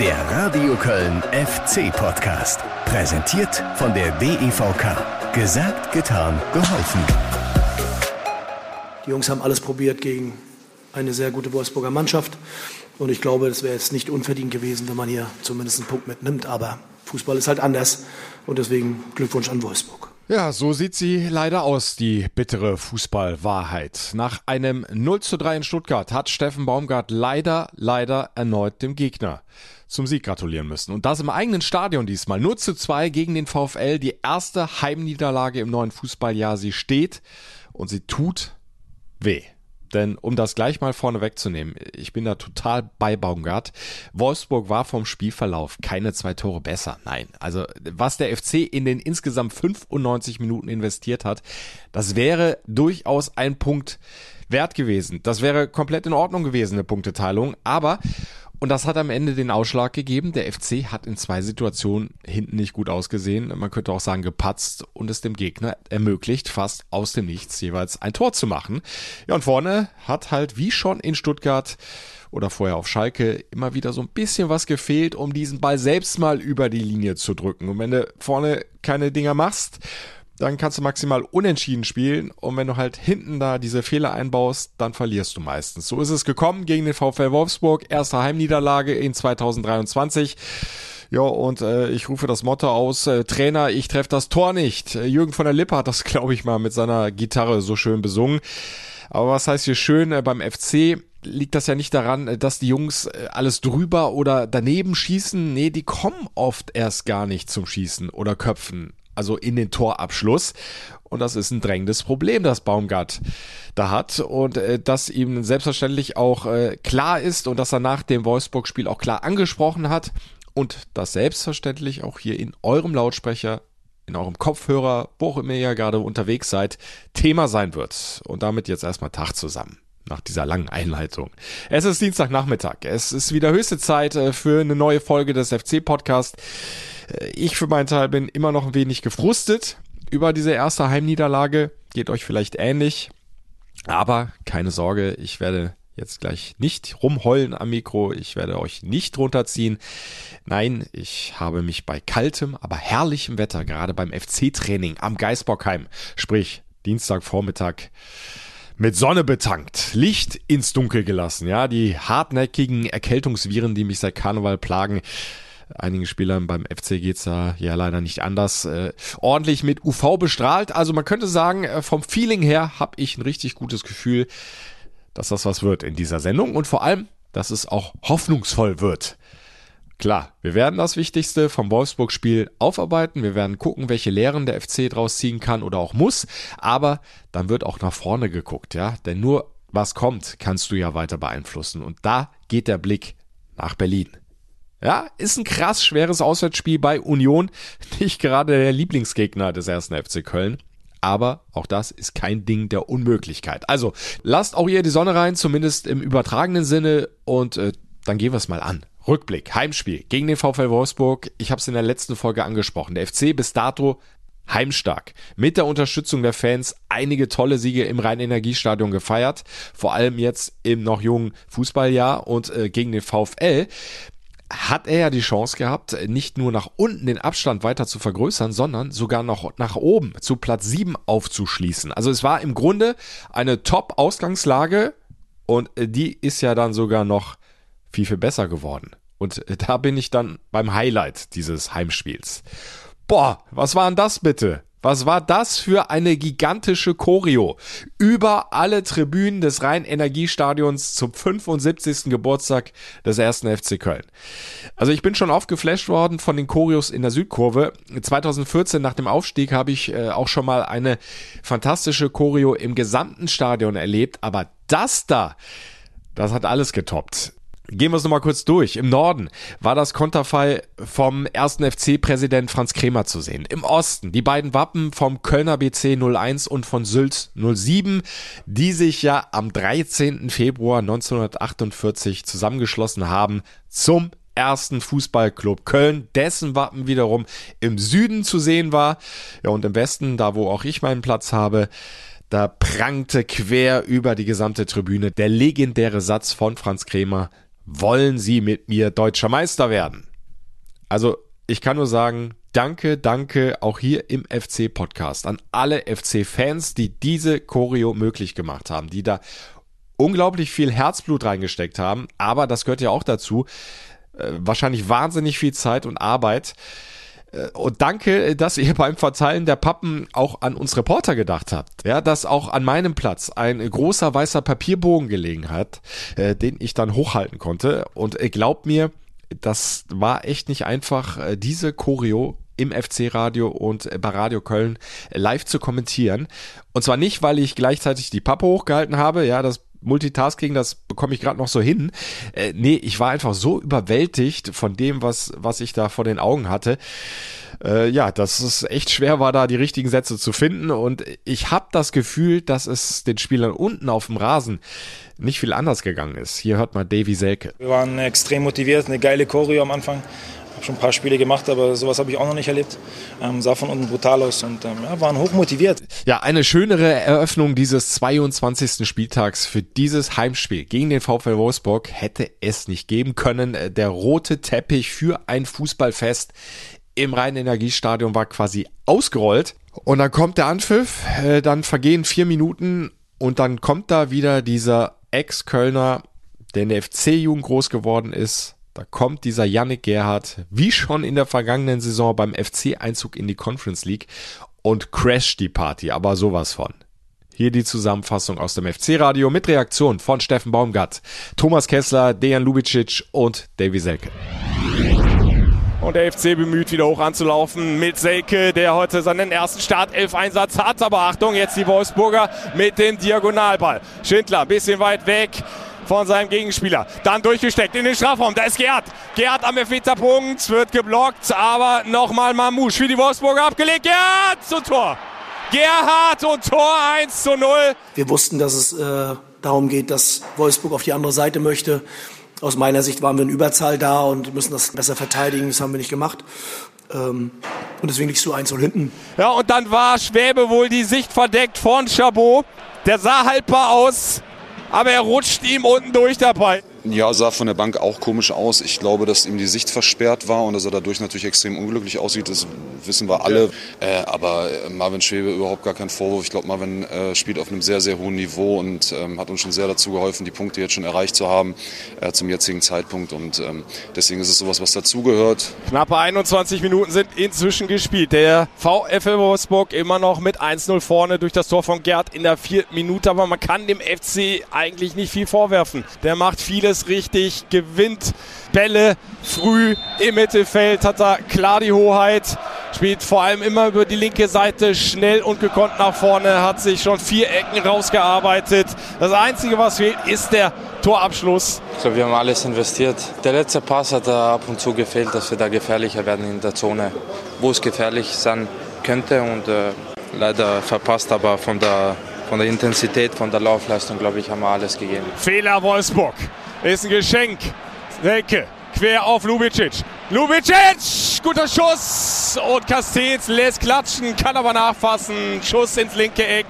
Der Radio Köln FC Podcast. Präsentiert von der DEVK. Gesagt, getan, geholfen. Die Jungs haben alles probiert gegen eine sehr gute Wolfsburger Mannschaft. Und ich glaube, es wäre jetzt nicht unverdient gewesen, wenn man hier zumindest einen Punkt mitnimmt. Aber Fußball ist halt anders. Und deswegen Glückwunsch an Wolfsburg. Ja, so sieht sie leider aus, die bittere Fußballwahrheit. Nach einem 0 zu 3 in Stuttgart hat Steffen Baumgart leider, leider erneut dem Gegner zum Sieg gratulieren müssen. Und das im eigenen Stadion diesmal. 0 zu 2 gegen den VfL. Die erste Heimniederlage im neuen Fußballjahr. Sie steht und sie tut weh. Denn um das gleich mal vorne wegzunehmen, ich bin da total bei Baumgart. Wolfsburg war vom Spielverlauf keine zwei Tore besser. Nein, also was der FC in den insgesamt 95 Minuten investiert hat, das wäre durchaus ein Punkt wert gewesen. Das wäre komplett in Ordnung gewesen, eine Punkteteilung. Aber und das hat am Ende den Ausschlag gegeben. Der FC hat in zwei Situationen hinten nicht gut ausgesehen. Man könnte auch sagen gepatzt und es dem Gegner ermöglicht, fast aus dem Nichts jeweils ein Tor zu machen. Ja, und vorne hat halt wie schon in Stuttgart oder vorher auf Schalke immer wieder so ein bisschen was gefehlt, um diesen Ball selbst mal über die Linie zu drücken. Und wenn du vorne keine Dinger machst, dann kannst du maximal unentschieden spielen und wenn du halt hinten da diese Fehler einbaust, dann verlierst du meistens. So ist es gekommen gegen den VfL Wolfsburg, erste Heimniederlage in 2023. Ja, und äh, ich rufe das Motto aus, äh, Trainer, ich treffe das Tor nicht. Äh, Jürgen von der Lippe hat das, glaube ich, mal mit seiner Gitarre so schön besungen. Aber was heißt hier schön äh, beim FC? liegt das ja nicht daran, äh, dass die Jungs äh, alles drüber oder daneben schießen. Nee, die kommen oft erst gar nicht zum Schießen oder Köpfen also in den Torabschluss. Und das ist ein drängendes Problem, das Baumgart da hat. Und äh, das ihm selbstverständlich auch äh, klar ist und dass er nach dem Wolfsburg-Spiel auch klar angesprochen hat. Und das selbstverständlich auch hier in eurem Lautsprecher, in eurem Kopfhörer, wo auch immer ihr gerade unterwegs seid, Thema sein wird. Und damit jetzt erstmal Tag zusammen nach dieser langen Einleitung. Es ist Dienstagnachmittag. Es ist wieder höchste Zeit äh, für eine neue Folge des FC-Podcasts. Äh, ich für meinen Teil bin immer noch ein wenig gefrustet über diese erste Heimniederlage. Geht euch vielleicht ähnlich. Aber keine Sorge, ich werde jetzt gleich nicht rumheulen am Mikro. Ich werde euch nicht runterziehen. Nein, ich habe mich bei kaltem, aber herrlichem Wetter, gerade beim FC-Training am Geisbockheim, sprich Dienstagvormittag, mit Sonne betankt, Licht ins Dunkel gelassen. Ja, die hartnäckigen Erkältungsviren, die mich seit Karneval plagen, einigen Spielern beim FC geht's da ja leider nicht anders. Äh, ordentlich mit UV bestrahlt. Also man könnte sagen, äh, vom Feeling her habe ich ein richtig gutes Gefühl, dass das was wird in dieser Sendung und vor allem, dass es auch hoffnungsvoll wird. Klar, wir werden das Wichtigste vom Wolfsburg-Spiel aufarbeiten. Wir werden gucken, welche Lehren der FC draus ziehen kann oder auch muss. Aber dann wird auch nach vorne geguckt, ja. Denn nur was kommt, kannst du ja weiter beeinflussen. Und da geht der Blick nach Berlin. Ja, ist ein krass schweres Auswärtsspiel bei Union. Nicht gerade der Lieblingsgegner des ersten FC Köln. Aber auch das ist kein Ding der Unmöglichkeit. Also lasst auch ihr die Sonne rein, zumindest im übertragenen Sinne. Und äh, dann gehen wir es mal an. Rückblick, Heimspiel gegen den VfL Wolfsburg. Ich habe es in der letzten Folge angesprochen. Der FC bis dato heimstark. Mit der Unterstützung der Fans einige tolle Siege im Rhein-Energiestadion gefeiert. Vor allem jetzt im noch jungen Fußballjahr und äh, gegen den VfL hat er ja die Chance gehabt, nicht nur nach unten den Abstand weiter zu vergrößern, sondern sogar noch nach oben zu Platz 7 aufzuschließen. Also es war im Grunde eine Top-Ausgangslage und äh, die ist ja dann sogar noch viel, viel besser geworden. Und äh, da bin ich dann beim Highlight dieses Heimspiels. Boah, was war denn das bitte? Was war das für eine gigantische Choreo? Über alle Tribünen des Rhein-Energiestadions zum 75. Geburtstag des ersten FC Köln. Also ich bin schon aufgeflasht worden von den Choreos in der Südkurve. 2014 nach dem Aufstieg habe ich äh, auch schon mal eine fantastische Choreo im gesamten Stadion erlebt. Aber das da, das hat alles getoppt. Gehen wir es nochmal kurz durch. Im Norden war das Konterfei vom ersten FC-Präsident Franz Kremer zu sehen. Im Osten die beiden Wappen vom Kölner BC 01 und von Sylt 07, die sich ja am 13. Februar 1948 zusammengeschlossen haben zum ersten Fußballclub Köln, dessen Wappen wiederum im Süden zu sehen war. Ja, und im Westen, da wo auch ich meinen Platz habe, da prangte quer über die gesamte Tribüne der legendäre Satz von Franz Kremer wollen Sie mit mir deutscher Meister werden? Also ich kann nur sagen, danke, danke auch hier im FC-Podcast an alle FC-Fans, die diese Choreo möglich gemacht haben, die da unglaublich viel Herzblut reingesteckt haben. Aber das gehört ja auch dazu. Äh, wahrscheinlich wahnsinnig viel Zeit und Arbeit. Äh, und danke, dass ihr beim Verteilen der Pappen auch an uns Reporter gedacht habt. Ja, dass auch an meinem Platz ein großer weißer Papierbogen gelegen hat, äh, den ich dann hochhalten konnte. Und äh, glaubt mir, das war echt nicht einfach, äh, diese Choreo im FC-Radio und äh, bei Radio Köln live zu kommentieren. Und zwar nicht, weil ich gleichzeitig die Pappe hochgehalten habe, ja, das Multitasking, das bekomme ich gerade noch so hin. Äh, nee, ich war einfach so überwältigt von dem, was, was ich da vor den Augen hatte. Äh, ja, dass es echt schwer war, da die richtigen Sätze zu finden. Und ich habe das Gefühl, dass es den Spielern unten auf dem Rasen nicht viel anders gegangen ist. Hier hört mal Davy Selke. Wir waren extrem motiviert, eine geile Choreo am Anfang. Ich habe schon ein paar Spiele gemacht, aber sowas habe ich auch noch nicht erlebt. Ähm, sah von unten brutal aus und ähm, ja, waren hochmotiviert. Ja, eine schönere Eröffnung dieses 22. Spieltags für dieses Heimspiel gegen den VfL Wolfsburg hätte es nicht geben können. Der rote Teppich für ein Fußballfest im Rhein-Energiestadion war quasi ausgerollt. Und dann kommt der Anpfiff, äh, dann vergehen vier Minuten und dann kommt da wieder dieser Ex-Kölner, der in der FC-Jugend groß geworden ist. Da kommt dieser Yannick Gerhardt, wie schon in der vergangenen Saison beim FC-Einzug in die Conference League und crasht die Party, aber sowas von. Hier die Zusammenfassung aus dem FC-Radio mit Reaktion von Steffen Baumgart, Thomas Kessler, Dejan Lubicic und Davy Selke. Und der FC bemüht, wieder hoch anzulaufen mit Selke, der heute seinen ersten Startelf-Einsatz hat. Aber Achtung, jetzt die Wolfsburger mit dem Diagonalball. Schindler, bisschen weit weg von seinem Gegenspieler. Dann durchgesteckt in den Strafraum. Da ist Gerd. Gerd am Elfmeterpunkt, wird geblockt, aber nochmal Mamouche für die Wolfsburger abgelegt. Gerd zum Tor. Gerhard und Tor 1 zu 0. Wir wussten, dass es äh, darum geht, dass Wolfsburg auf die andere Seite möchte. Aus meiner Sicht waren wir in Überzahl da und müssen das besser verteidigen. Das haben wir nicht gemacht. Ähm, und deswegen liegst du 1 0 hinten. Ja, und dann war Schwäbe wohl die Sicht verdeckt von Chabot. Der sah haltbar aus, aber er rutscht ihm unten durch dabei. Ja, sah von der Bank auch komisch aus. Ich glaube, dass ihm die Sicht versperrt war und dass er dadurch natürlich extrem unglücklich aussieht. Das wissen wir alle. Äh, aber Marvin Schwebe überhaupt gar kein Vorwurf. Ich glaube, Marvin äh, spielt auf einem sehr, sehr hohen Niveau und ähm, hat uns schon sehr dazu geholfen, die Punkte jetzt schon erreicht zu haben äh, zum jetzigen Zeitpunkt. Und ähm, deswegen ist es sowas, was dazugehört. Knappe 21 Minuten sind inzwischen gespielt. Der VfL Wolfsburg immer noch mit 1-0 vorne durch das Tor von Gerd in der vierten Minute. Aber man kann dem FC eigentlich nicht viel vorwerfen. Der macht vieles alles richtig, gewinnt Bälle früh im Mittelfeld, hat da klar die Hoheit, spielt vor allem immer über die linke Seite schnell und gekonnt nach vorne, hat sich schon vier Ecken rausgearbeitet. Das Einzige, was fehlt, ist der Torabschluss. Ich glaube, wir haben alles investiert. Der letzte Pass hat da ab und zu gefehlt, dass wir da gefährlicher werden in der Zone, wo es gefährlich sein könnte und äh, leider verpasst, aber von der von der Intensität, von der Laufleistung, glaube ich, haben wir alles gegeben. Fehler Wolfsburg ist ein Geschenk. Selke quer auf Lubicic. Lubicic, guter Schuss und Castells lässt klatschen, kann aber nachfassen. Schuss ins linke Eck.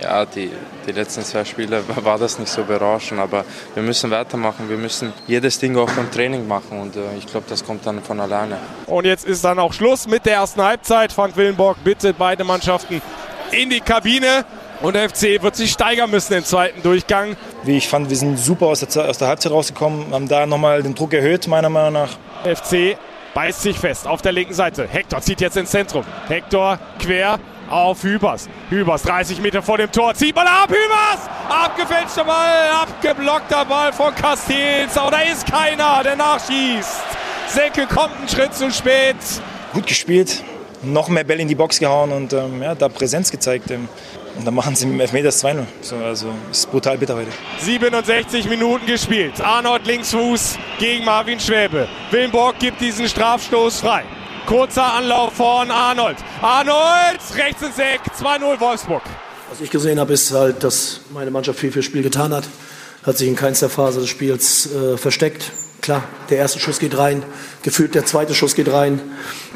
Ja, die, die letzten zwei Spiele war das nicht so berauschend, aber wir müssen weitermachen. Wir müssen jedes Ding auch beim Training machen und äh, ich glaube, das kommt dann von alleine. Und jetzt ist dann auch Schluss mit der ersten Halbzeit. Frank Willenborg bittet beide Mannschaften in die Kabine. Und der FC wird sich steigern müssen im zweiten Durchgang. Wie ich fand, wir sind super aus der, aus der Halbzeit rausgekommen, haben da nochmal den Druck erhöht, meiner Meinung nach. FC beißt sich fest auf der linken Seite. Hector zieht jetzt ins Zentrum. Hector quer auf Hübers. Hübers 30 Meter vor dem Tor. Zieht mal ab. Hübers! Abgefälschter Ball. Abgeblockter Ball von Castells. Aber da ist keiner, der nachschießt. Senke kommt einen Schritt zu spät. Gut gespielt. Noch mehr Bälle in die Box gehauen und ähm, ja, da Präsenz gezeigt. Ähm, und dann machen sie mit dem Elfmeter 2-0. So, also ist brutal bitter heute. 67 Minuten gespielt. Arnold Linksfuß gegen Marvin Schwäbe. Willenborg gibt diesen Strafstoß frei. Kurzer Anlauf von Arnold. Arnold rechts ins Eck. 2-0 Wolfsburg. Was ich gesehen habe, ist halt, dass meine Mannschaft viel fürs Spiel getan hat. Hat sich in keinster Phase des Spiels äh, versteckt. Klar, der erste Schuss geht rein, gefühlt der zweite Schuss geht rein.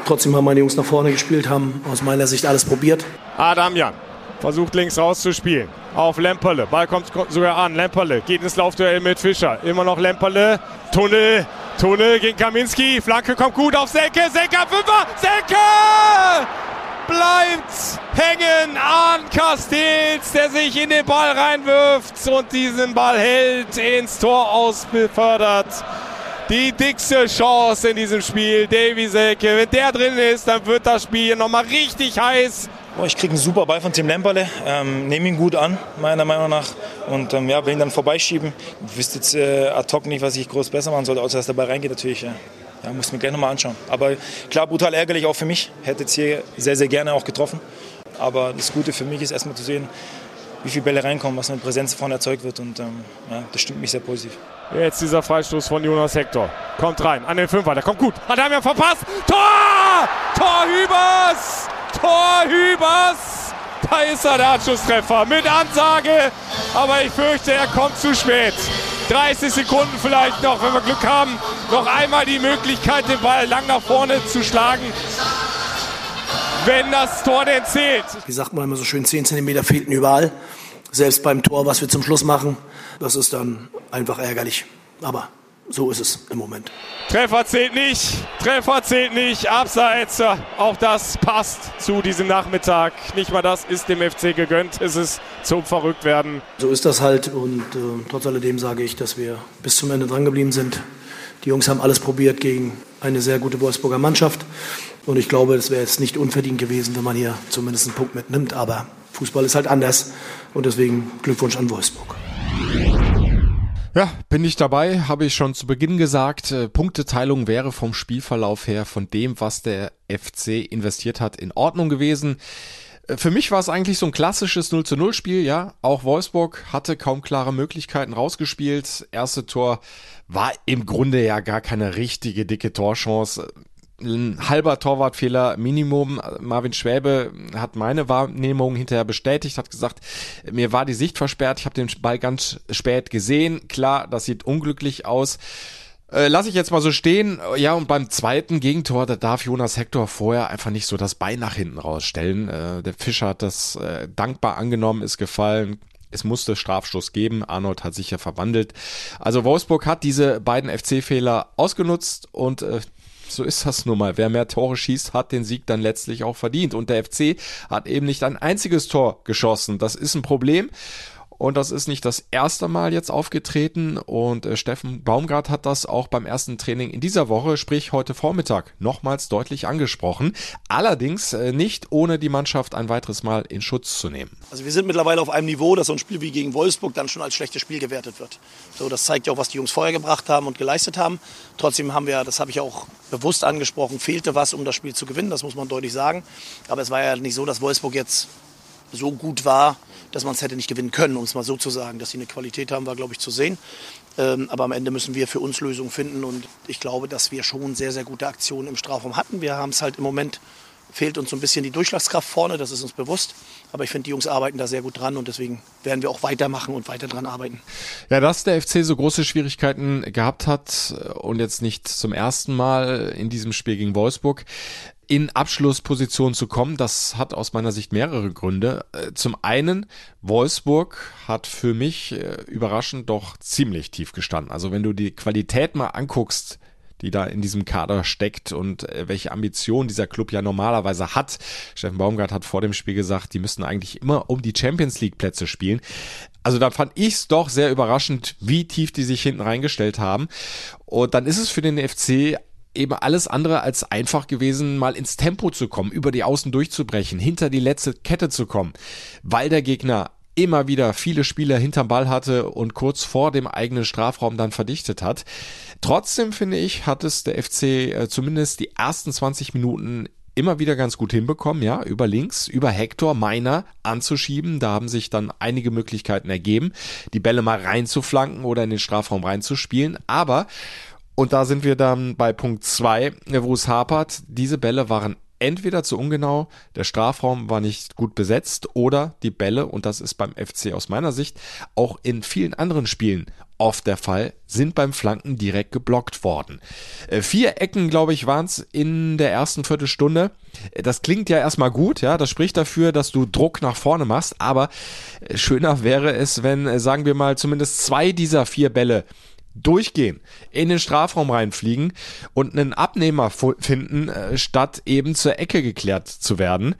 Trotzdem haben meine Jungs nach vorne gespielt, haben aus meiner Sicht alles probiert. Adam Jan versucht links rauszuspielen. Auf Lemperle. Ball kommt sogar an. Lemperle geht ins Laufduell mit Fischer. Immer noch Lemperle. Tunnel. Tunnel gegen Kaminski. Flanke kommt gut auf Selke. Selke am Fünfer. Selke! Bleibt hängen an Castells, der sich in den Ball reinwirft und diesen Ball hält, ins Tor ausbefördert die dickste Chance in diesem Spiel. Davy Selke, wenn der drin ist, dann wird das Spiel nochmal richtig heiß. Ich kriege einen super Ball von Tim Lemperle, ähm, nehme ihn gut an, meiner Meinung nach. Und ähm, ja, will ihn dann vorbeischieben. Ich wüsste jetzt äh, ad hoc nicht, was ich groß besser machen sollte, außer dass der Ball reingeht natürlich. Ja. Ja, muss mir gleich nochmal anschauen. Aber klar, brutal ärgerlich auch für mich. Hätte jetzt hier sehr, sehr gerne auch getroffen. Aber das Gute für mich ist erstmal zu sehen, wie viele Bälle reinkommen, was mit Präsenz vorne erzeugt wird. Und ähm, ja, das stimmt mich sehr positiv. Jetzt dieser Freistoß von Jonas Hector. Kommt rein an den Fünfer, der kommt gut. Hat er mir verpasst. Tor! Tor Hübers! Tor Hübers! Da ist er, der Anschlusstreffer mit Ansage. Aber ich fürchte, er kommt zu spät. 30 Sekunden vielleicht noch, wenn wir Glück haben. Noch einmal die Möglichkeit, den Ball lang nach vorne zu schlagen. Wenn das Tor denn zählt. Wie sagt man immer so schön, 10 cm fehlten überall. Selbst beim Tor, was wir zum Schluss machen. Das ist dann einfach ärgerlich. Aber so ist es im Moment. Treffer zählt nicht, Treffer zählt nicht, abseits. Auch das passt zu diesem Nachmittag. Nicht mal das ist dem FC gegönnt. Es ist zum Verrücktwerden. So ist das halt und äh, trotz alledem sage ich, dass wir bis zum Ende drangeblieben sind. Die Jungs haben alles probiert gegen eine sehr gute Wolfsburger Mannschaft. Und ich glaube, es wäre jetzt nicht unverdient gewesen, wenn man hier zumindest einen Punkt mitnimmt. Aber Fußball ist halt anders. Und deswegen Glückwunsch an Wolfsburg. Ja, bin ich dabei, habe ich schon zu Beginn gesagt. Äh, Punkteteilung wäre vom Spielverlauf her von dem, was der FC investiert hat, in Ordnung gewesen. Äh, für mich war es eigentlich so ein klassisches 0 zu 0 Spiel, ja. Auch Wolfsburg hatte kaum klare Möglichkeiten rausgespielt. Erste Tor war im Grunde ja gar keine richtige dicke Torchance ein halber Torwartfehler Minimum. Marvin Schwäbe hat meine Wahrnehmung hinterher bestätigt, hat gesagt, mir war die Sicht versperrt, ich habe den Ball ganz spät gesehen. Klar, das sieht unglücklich aus. Äh, lass ich jetzt mal so stehen. Ja, und beim zweiten Gegentor, da darf Jonas Hector vorher einfach nicht so das Bein nach hinten rausstellen. Äh, der Fischer hat das äh, dankbar angenommen, ist gefallen. Es musste Strafstoß geben. Arnold hat sich ja verwandelt. Also Wolfsburg hat diese beiden FC-Fehler ausgenutzt und so ist das nun mal. Wer mehr Tore schießt, hat den Sieg dann letztlich auch verdient. Und der FC hat eben nicht ein einziges Tor geschossen. Das ist ein Problem. Und das ist nicht das erste Mal jetzt aufgetreten. Und äh, Steffen Baumgart hat das auch beim ersten Training in dieser Woche, sprich heute Vormittag, nochmals deutlich angesprochen. Allerdings äh, nicht ohne die Mannschaft ein weiteres Mal in Schutz zu nehmen. Also wir sind mittlerweile auf einem Niveau, dass so ein Spiel wie gegen Wolfsburg dann schon als schlechtes Spiel gewertet wird. So, das zeigt ja auch, was die Jungs vorher gebracht haben und geleistet haben. Trotzdem haben wir, das habe ich auch bewusst angesprochen, fehlte was, um das Spiel zu gewinnen. Das muss man deutlich sagen. Aber es war ja nicht so, dass Wolfsburg jetzt so gut war, dass man es hätte nicht gewinnen können, um es mal so zu sagen. Dass sie eine Qualität haben, war, glaube ich, zu sehen. Ähm, aber am Ende müssen wir für uns Lösungen finden. Und ich glaube, dass wir schon sehr, sehr gute Aktionen im Strafraum hatten. Wir haben es halt im Moment, fehlt uns so ein bisschen die Durchschlagskraft vorne, das ist uns bewusst. Aber ich finde, die Jungs arbeiten da sehr gut dran und deswegen werden wir auch weitermachen und weiter dran arbeiten. Ja, dass der FC so große Schwierigkeiten gehabt hat und jetzt nicht zum ersten Mal in diesem Spiel gegen Wolfsburg, in Abschlussposition zu kommen. Das hat aus meiner Sicht mehrere Gründe. Äh, zum einen, Wolfsburg hat für mich äh, überraschend doch ziemlich tief gestanden. Also wenn du die Qualität mal anguckst, die da in diesem Kader steckt und äh, welche Ambitionen dieser Club ja normalerweise hat. Steffen Baumgart hat vor dem Spiel gesagt, die müssten eigentlich immer um die Champions League Plätze spielen. Also da fand ich es doch sehr überraschend, wie tief die sich hinten reingestellt haben. Und dann ist es für den FC eben alles andere als einfach gewesen, mal ins Tempo zu kommen, über die Außen durchzubrechen, hinter die letzte Kette zu kommen, weil der Gegner immer wieder viele Spieler hinterm Ball hatte und kurz vor dem eigenen Strafraum dann verdichtet hat. Trotzdem finde ich, hat es der FC äh, zumindest die ersten 20 Minuten immer wieder ganz gut hinbekommen, ja, über links, über Hector Meiner anzuschieben. Da haben sich dann einige Möglichkeiten ergeben, die Bälle mal reinzuflanken oder in den Strafraum reinzuspielen. Aber und da sind wir dann bei Punkt zwei, wo es hapert. Diese Bälle waren entweder zu ungenau, der Strafraum war nicht gut besetzt oder die Bälle, und das ist beim FC aus meiner Sicht auch in vielen anderen Spielen oft der Fall, sind beim Flanken direkt geblockt worden. Äh, vier Ecken, glaube ich, waren es in der ersten Viertelstunde. Äh, das klingt ja erstmal gut, ja, das spricht dafür, dass du Druck nach vorne machst, aber äh, schöner wäre es, wenn, sagen wir mal, zumindest zwei dieser vier Bälle durchgehen, in den Strafraum reinfliegen und einen Abnehmer finden, statt eben zur Ecke geklärt zu werden.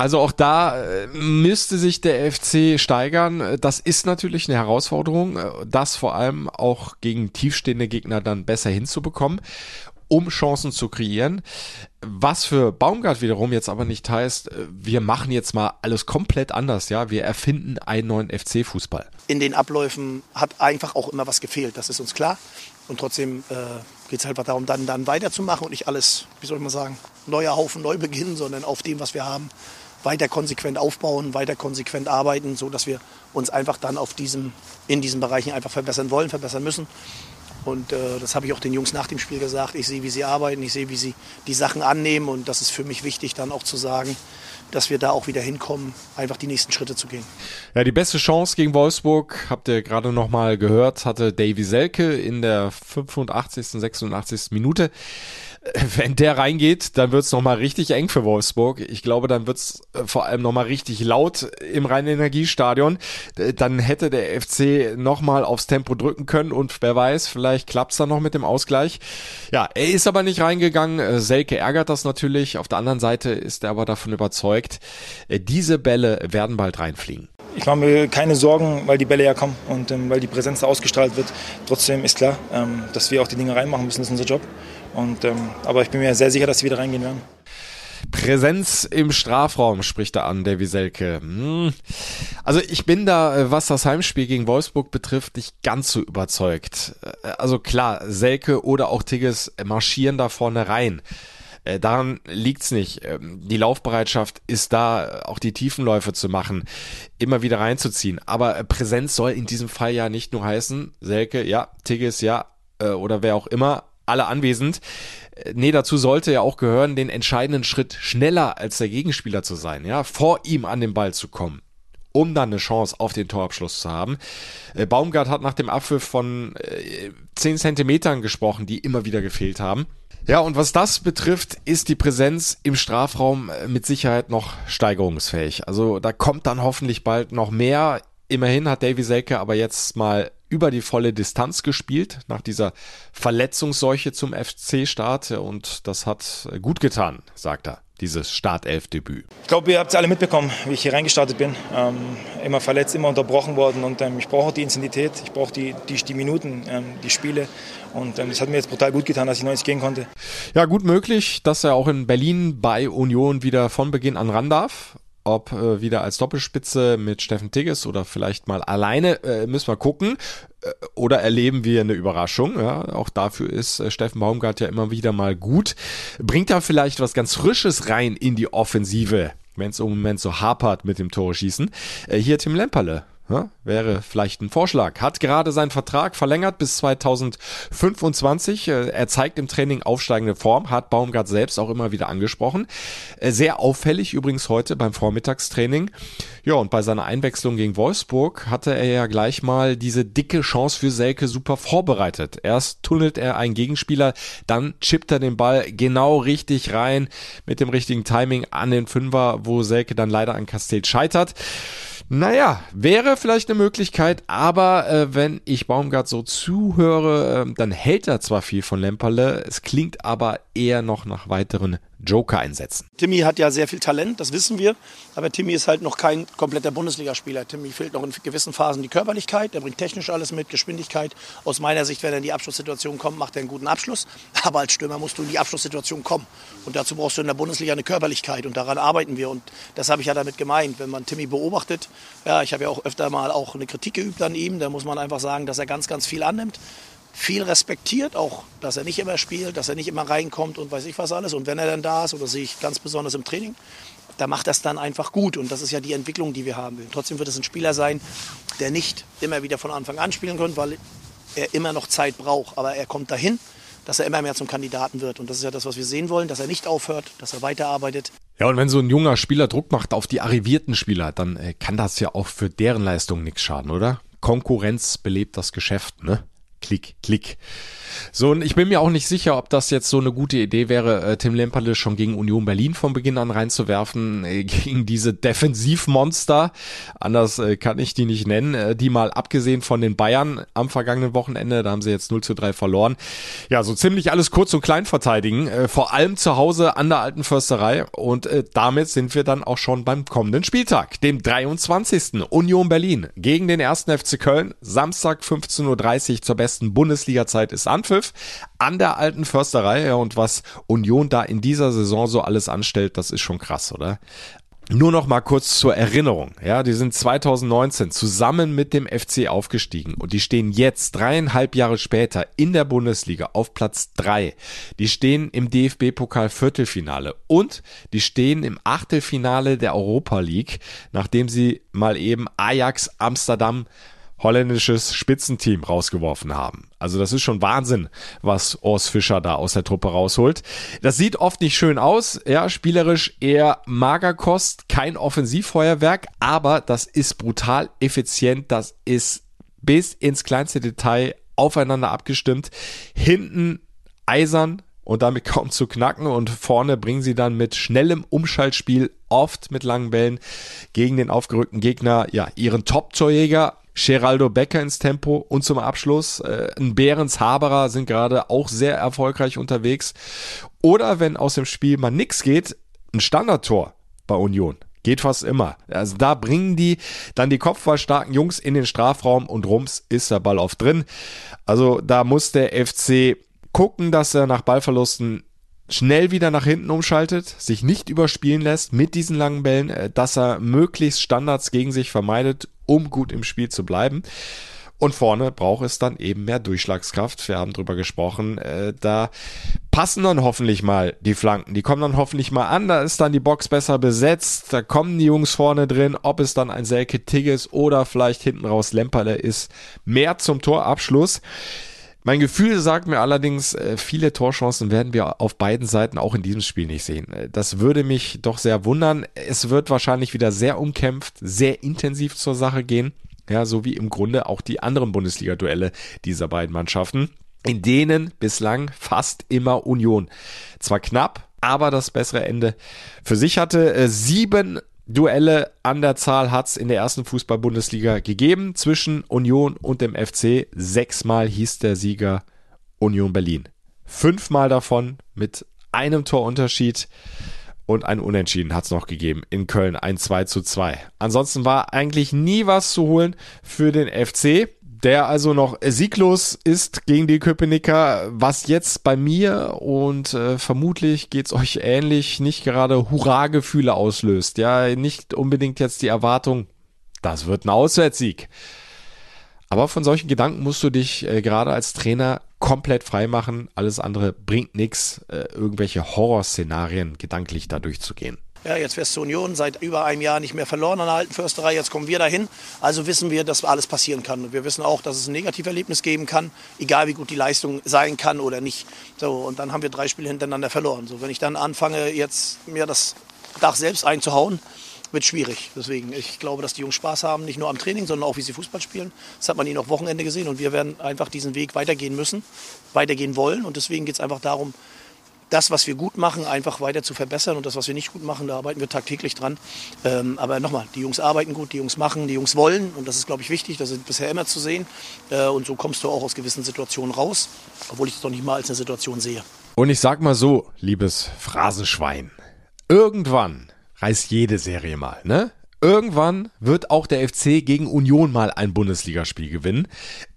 Also auch da äh, müsste sich der FC steigern. Das ist natürlich eine Herausforderung, äh, das vor allem auch gegen tiefstehende Gegner dann besser hinzubekommen, um Chancen zu kreieren. Was für Baumgart wiederum jetzt aber nicht heißt, äh, wir machen jetzt mal alles komplett anders, ja, wir erfinden einen neuen FC-Fußball. In den Abläufen hat einfach auch immer was gefehlt, das ist uns klar. Und trotzdem äh, geht es halt darum, dann, dann weiterzumachen und nicht alles, wie soll man sagen, neuer Haufen neu beginnen, sondern auf dem, was wir haben, weiter konsequent aufbauen, weiter konsequent arbeiten, so dass wir uns einfach dann auf diesem, in diesen Bereichen einfach verbessern wollen, verbessern müssen. Und äh, das habe ich auch den Jungs nach dem Spiel gesagt. Ich sehe, wie sie arbeiten, ich sehe, wie sie die Sachen annehmen. Und das ist für mich wichtig, dann auch zu sagen, dass wir da auch wieder hinkommen, einfach die nächsten Schritte zu gehen. Ja, die beste Chance gegen Wolfsburg, habt ihr gerade noch mal gehört, hatte Davy Selke in der 85., 86. Minute. wenn der reingeht, dann wird's es nochmal richtig eng für Wolfsburg. Ich glaube, dann wird's äh, vor allem nochmal richtig laut im Rhein-Energiestadion. Dann hätte der FC nochmal aufs Tempo drücken können und wer weiß, vielleicht klappt's dann noch mit dem Ausgleich. Ja, er ist aber nicht reingegangen. Äh, Selke ärgert das natürlich. Auf der anderen Seite ist er aber davon überzeugt, äh, diese Bälle werden bald reinfliegen. Ich mache mir keine Sorgen, weil die Bälle ja kommen und ähm, weil die Präsenz ausgestrahlt wird. Trotzdem ist klar, ähm, dass wir auch die Dinge reinmachen müssen. Das ist unser Job. Und, ähm, aber ich bin mir sehr sicher, dass sie wieder reingehen werden. Präsenz im Strafraum spricht er an, der Wieselke. Hm. Also ich bin da, äh, was das Heimspiel gegen Wolfsburg betrifft, nicht ganz so überzeugt. Äh, also klar, Selke oder auch Tigges marschieren da vorne rein. Äh, daran liegt's nicht. Ähm, die Laufbereitschaft ist da, auch die Tiefenläufe zu machen, immer wieder reinzuziehen. Aber Präsenz soll in diesem Fall ja nicht nur heißen, Selke, ja, Tigges, ja, oder wer auch immer, alle anwesend. Äh, nee, dazu sollte ja auch gehören, den entscheidenden Schritt schneller als der Gegenspieler zu sein, ja, vor ihm an den Ball zu kommen um dann eine Chance auf den Torabschluss zu haben. Äh, Baumgart hat nach dem Abpfiff von äh, 10 Zentimetern gesprochen, die immer wieder gefehlt haben. Ja, und was das betrifft, ist die Präsenz im Strafraum äh, mit Sicherheit noch steigerungsfähig. Also da kommt dann hoffentlich bald noch mehr. Immerhin hat Davy Selke aber jetzt mal über die volle Distanz gespielt nach dieser Verletzungsseuche zum FC-Start und das hat gut getan, sagt er dieses Startelf-Debüt? Ich glaube, ihr habt es alle mitbekommen, wie ich hier reingestartet bin. Ähm, immer verletzt, immer unterbrochen worden und ähm, ich brauche die Intensität, ich brauche die, die, die, Minuten, ähm, die Spiele und ähm, das hat mir jetzt brutal gut getan, dass ich 90 gehen konnte. Ja, gut möglich, dass er auch in Berlin bei Union wieder von Beginn an ran darf ob äh, wieder als Doppelspitze mit Steffen Tigges oder vielleicht mal alleine, äh, müssen wir gucken. Äh, oder erleben wir eine Überraschung. Ja, auch dafür ist äh, Steffen Baumgart ja immer wieder mal gut. Bringt da vielleicht was ganz Frisches rein in die Offensive, wenn es im Moment so hapert mit dem Tore schießen. Äh, hier Tim Lemperle ja, wäre vielleicht ein Vorschlag. Hat gerade seinen Vertrag verlängert bis 2025. Äh, er zeigt im Training aufsteigende Form, hat Baumgart selbst auch immer wieder angesprochen. Äh, sehr auffällig übrigens heute beim Vormittagstraining. Ja, und bei seiner Einwechslung gegen Wolfsburg hatte er ja gleich mal diese dicke Chance für Selke super vorbereitet. Erst tunnelt er einen Gegenspieler, dann chippt er den Ball genau richtig rein mit dem richtigen Timing an den Fünfer, wo Selke dann leider an Castell scheitert. Naja, wäre vielleicht eine Möglichkeit, aber äh, wenn ich Baumgart so zuhöre, äh, dann hält er zwar viel von Lemperle, es klingt aber eher noch nach weiteren Joker einsetzen. Timmy hat ja sehr viel Talent, das wissen wir. Aber Timmy ist halt noch kein kompletter Bundesligaspieler. Timmy fehlt noch in gewissen Phasen die Körperlichkeit. Er bringt technisch alles mit, Geschwindigkeit. Aus meiner Sicht, wenn er in die Abschlusssituation kommt, macht er einen guten Abschluss. Aber als Stürmer musst du in die Abschlusssituation kommen. Und dazu brauchst du in der Bundesliga eine Körperlichkeit. Und daran arbeiten wir. Und das habe ich ja damit gemeint. Wenn man Timmy beobachtet, ja, ich habe ja auch öfter mal auch eine Kritik geübt an ihm, da muss man einfach sagen, dass er ganz, ganz viel annimmt viel respektiert, auch dass er nicht immer spielt, dass er nicht immer reinkommt und weiß ich was alles. Und wenn er dann da ist, oder sehe ich ganz besonders im Training, da macht es dann einfach gut. Und das ist ja die Entwicklung, die wir haben will. Trotzdem wird es ein Spieler sein, der nicht immer wieder von Anfang an spielen kann, weil er immer noch Zeit braucht. Aber er kommt dahin, dass er immer mehr zum Kandidaten wird. Und das ist ja das, was wir sehen wollen, dass er nicht aufhört, dass er weiterarbeitet. Ja, und wenn so ein junger Spieler Druck macht auf die arrivierten Spieler, dann äh, kann das ja auch für deren Leistung nichts schaden, oder? Konkurrenz belebt das Geschäft, ne? Klick, klick. So, und ich bin mir auch nicht sicher, ob das jetzt so eine gute Idee wäre, äh, Tim Lemperle schon gegen Union Berlin von Beginn an reinzuwerfen, äh, gegen diese Defensivmonster. Anders äh, kann ich die nicht nennen. Die mal abgesehen von den Bayern am vergangenen Wochenende, da haben sie jetzt 0 zu 3 verloren. Ja, so ziemlich alles kurz und klein verteidigen, vor allem zu Hause an der alten Försterei. Und damit sind wir dann auch schon beim kommenden Spieltag, dem 23. Union Berlin gegen den 1. FC Köln. Samstag 15.30 Uhr zur besten Bundesliga-Zeit ist Anpfiff. Anpfiff an der alten Försterei. und was Union da in dieser Saison so alles anstellt, das ist schon krass, oder? Nur noch mal kurz zur Erinnerung. Ja, die sind 2019 zusammen mit dem FC aufgestiegen und die stehen jetzt dreieinhalb Jahre später in der Bundesliga auf Platz drei. Die stehen im DFB-Pokal Viertelfinale und die stehen im Achtelfinale der Europa League, nachdem sie mal eben Ajax Amsterdam holländisches Spitzenteam rausgeworfen haben. Also das ist schon Wahnsinn, was Urs Fischer da aus der Truppe rausholt. Das sieht oft nicht schön aus, ja, spielerisch eher Magerkost, kein Offensivfeuerwerk, aber das ist brutal effizient, das ist bis ins kleinste Detail aufeinander abgestimmt. Hinten eisern, und damit kaum zu knacken und vorne bringen sie dann mit schnellem Umschaltspiel oft mit langen Bällen gegen den aufgerückten Gegner ja ihren Top-Torjäger Geraldo Becker ins Tempo und zum Abschluss äh, ein Behrens Haberer sind gerade auch sehr erfolgreich unterwegs. Oder wenn aus dem Spiel mal nix geht, ein Standardtor bei Union. Geht fast immer. Also da bringen die dann die kopfballstarken Jungs in den Strafraum und rums ist der Ball auf drin. Also da muss der FC gucken, dass er nach Ballverlusten schnell wieder nach hinten umschaltet, sich nicht überspielen lässt mit diesen langen Bällen, äh, dass er möglichst Standards gegen sich vermeidet um gut im Spiel zu bleiben. Und vorne braucht es dann eben mehr Durchschlagskraft. Wir haben drüber gesprochen. Äh, da passen dann hoffentlich mal die Flanken. Die kommen dann hoffentlich mal an. Da ist dann die Box besser besetzt. Da kommen die Jungs vorne drin. Ob es dann ein Selke Tigges oder vielleicht hinten raus Lemperle ist. Mehr zum Torabschluss. Mein Gefühl sagt mir allerdings, äh, viele Torchancen werden wir auf beiden Seiten auch in diesem Spiel nicht sehen. Äh, das würde mich doch sehr wundern. Es wird wahrscheinlich wieder sehr umkämpft, sehr intensiv zur Sache gehen. Ja, so wie im Grunde auch die anderen Bundesliga-Duelle dieser beiden Mannschaften, in denen bislang fast immer Union zwar knapp, aber das bessere Ende für sich hatte. Äh, sieben Duelle an der Zahl hat es in der ersten Fußball-Bundesliga gegeben zwischen Union und dem FC. Sechsmal hieß der Sieger Union Berlin. Fünfmal davon mit einem Torunterschied und ein Unentschieden hat es noch gegeben in Köln, ein 2 zu 2. Ansonsten war eigentlich nie was zu holen für den FC der also noch sieglos ist gegen die Köpenicker, was jetzt bei mir und äh, vermutlich geht's euch ähnlich nicht gerade Hurra-Gefühle auslöst. Ja, nicht unbedingt jetzt die Erwartung, das wird ein Auswärtssieg. Aber von solchen Gedanken musst du dich äh, gerade als Trainer komplett frei machen. Alles andere bringt nichts, äh, irgendwelche Horrorszenarien gedanklich da durchzugehen. Ja, jetzt Weste Union seit über einem Jahr nicht mehr verloren an der alten Försterei. Jetzt kommen wir dahin. Also wissen wir, dass alles passieren kann. Und wir wissen auch, dass es ein Negativerlebnis geben kann, egal wie gut die Leistung sein kann oder nicht. So, und dann haben wir drei Spiele hintereinander verloren. So, wenn ich dann anfange, jetzt mir das Dach selbst einzuhauen, wird schwierig. Deswegen, ich glaube, dass die Jungs Spaß haben, nicht nur am Training, sondern auch, wie sie Fußball spielen. Das hat man ihnen auch Wochenende gesehen. Und wir werden einfach diesen Weg weitergehen müssen, weitergehen wollen. Und deswegen geht es einfach darum, das, was wir gut machen, einfach weiter zu verbessern und das, was wir nicht gut machen, da arbeiten wir tagtäglich dran. Ähm, aber nochmal, die Jungs arbeiten gut, die Jungs machen, die Jungs wollen und das ist, glaube ich, wichtig. Das ist bisher immer zu sehen äh, und so kommst du auch aus gewissen Situationen raus, obwohl ich es doch nicht mal als eine Situation sehe. Und ich sag mal so, liebes Phrasenschwein, irgendwann reißt jede Serie mal, ne? Irgendwann wird auch der FC gegen Union mal ein Bundesligaspiel gewinnen.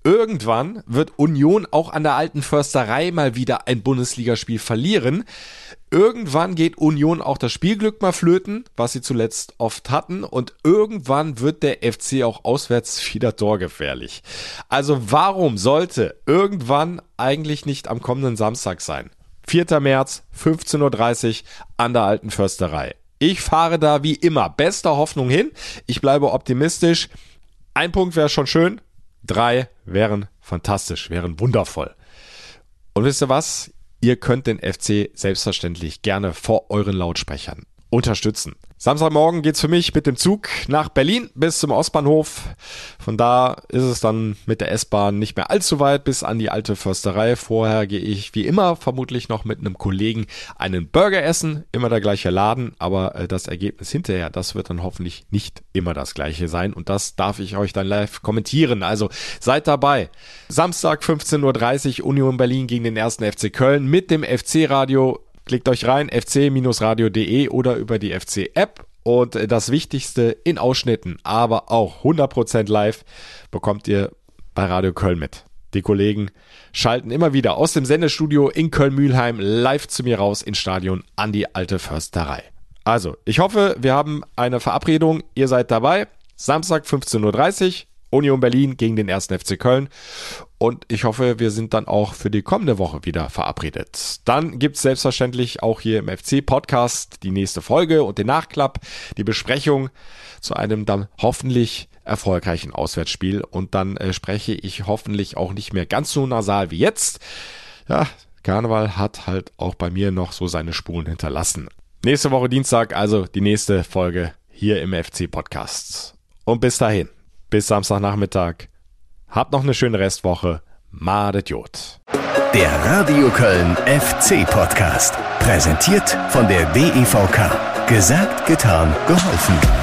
Irgendwann wird Union auch an der alten Försterei mal wieder ein Bundesligaspiel verlieren. Irgendwann geht Union auch das Spielglück mal flöten, was sie zuletzt oft hatten. Und irgendwann wird der FC auch auswärts wieder torgefährlich. Also warum sollte irgendwann eigentlich nicht am kommenden Samstag sein? 4. März, 15.30 Uhr an der alten Försterei. Ich fahre da wie immer bester Hoffnung hin. Ich bleibe optimistisch. Ein Punkt wäre schon schön. Drei wären fantastisch, wären wundervoll. Und wisst ihr was? Ihr könnt den FC selbstverständlich gerne vor euren Lautsprechern unterstützen. Samstagmorgen geht's für mich mit dem Zug nach Berlin bis zum Ostbahnhof. Von da ist es dann mit der S-Bahn nicht mehr allzu weit bis an die alte Försterei. Vorher gehe ich wie immer vermutlich noch mit einem Kollegen einen Burger essen. Immer der gleiche Laden, aber äh, das Ergebnis hinterher, das wird dann hoffentlich nicht immer das gleiche sein. Und das darf ich euch dann live kommentieren. Also seid dabei. Samstag 15.30 Uhr Union Berlin gegen den ersten FC Köln mit dem FC-Radio Klickt euch rein, fc-radio.de oder über die FC-App. Und das Wichtigste in Ausschnitten, aber auch 100% live, bekommt ihr bei Radio Köln mit. Die Kollegen schalten immer wieder aus dem Sendestudio in Köln-Mühlheim live zu mir raus ins Stadion an die alte Försterei. Also, ich hoffe, wir haben eine Verabredung. Ihr seid dabei. Samstag 15.30 Uhr. Union Berlin gegen den 1. FC Köln. Und ich hoffe, wir sind dann auch für die kommende Woche wieder verabredet. Dann gibt es selbstverständlich auch hier im FC-Podcast die nächste Folge und den Nachklapp, die Besprechung zu einem dann hoffentlich erfolgreichen Auswärtsspiel. Und dann äh, spreche ich hoffentlich auch nicht mehr ganz so nasal wie jetzt. Ja, Karneval hat halt auch bei mir noch so seine Spuren hinterlassen. Nächste Woche Dienstag, also die nächste Folge hier im FC-Podcast. Und bis dahin, bis Samstagnachmittag Habt noch eine schöne Restwoche. Madet Jod. Der Radio Köln FC Podcast. Präsentiert von der DEVK. Gesagt, getan, geholfen.